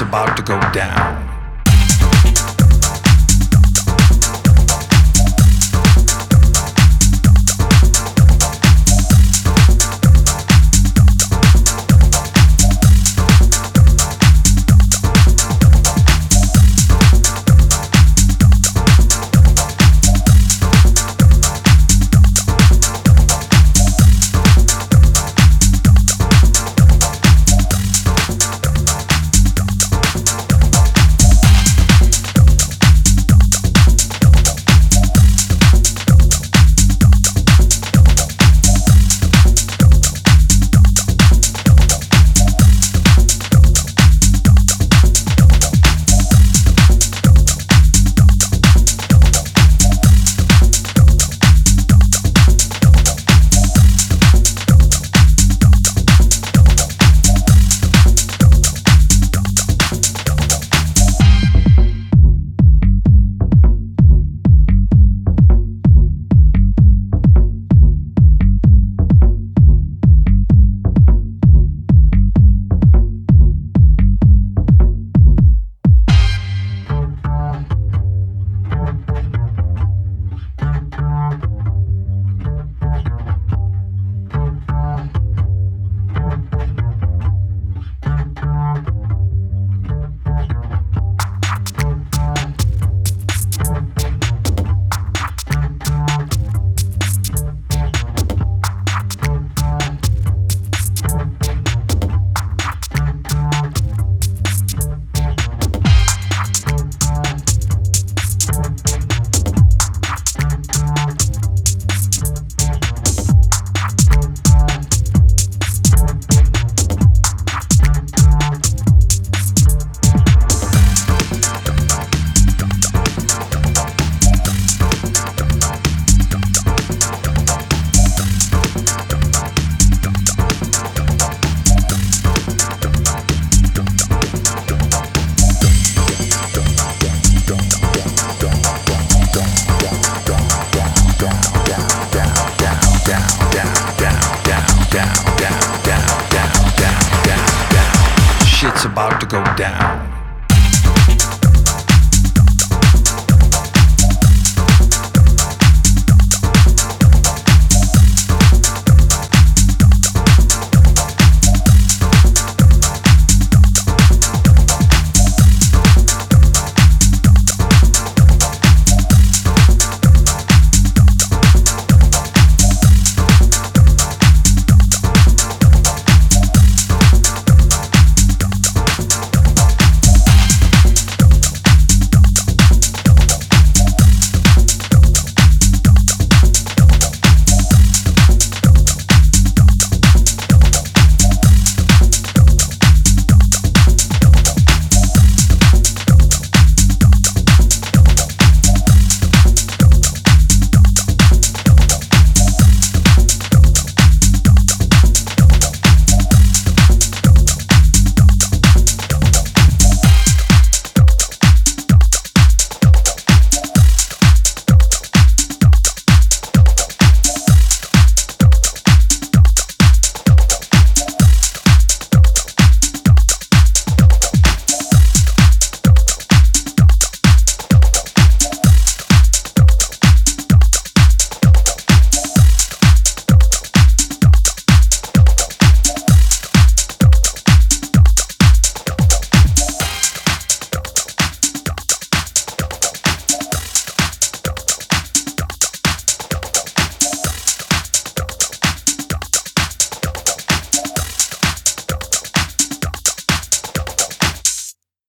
about to go down. Down.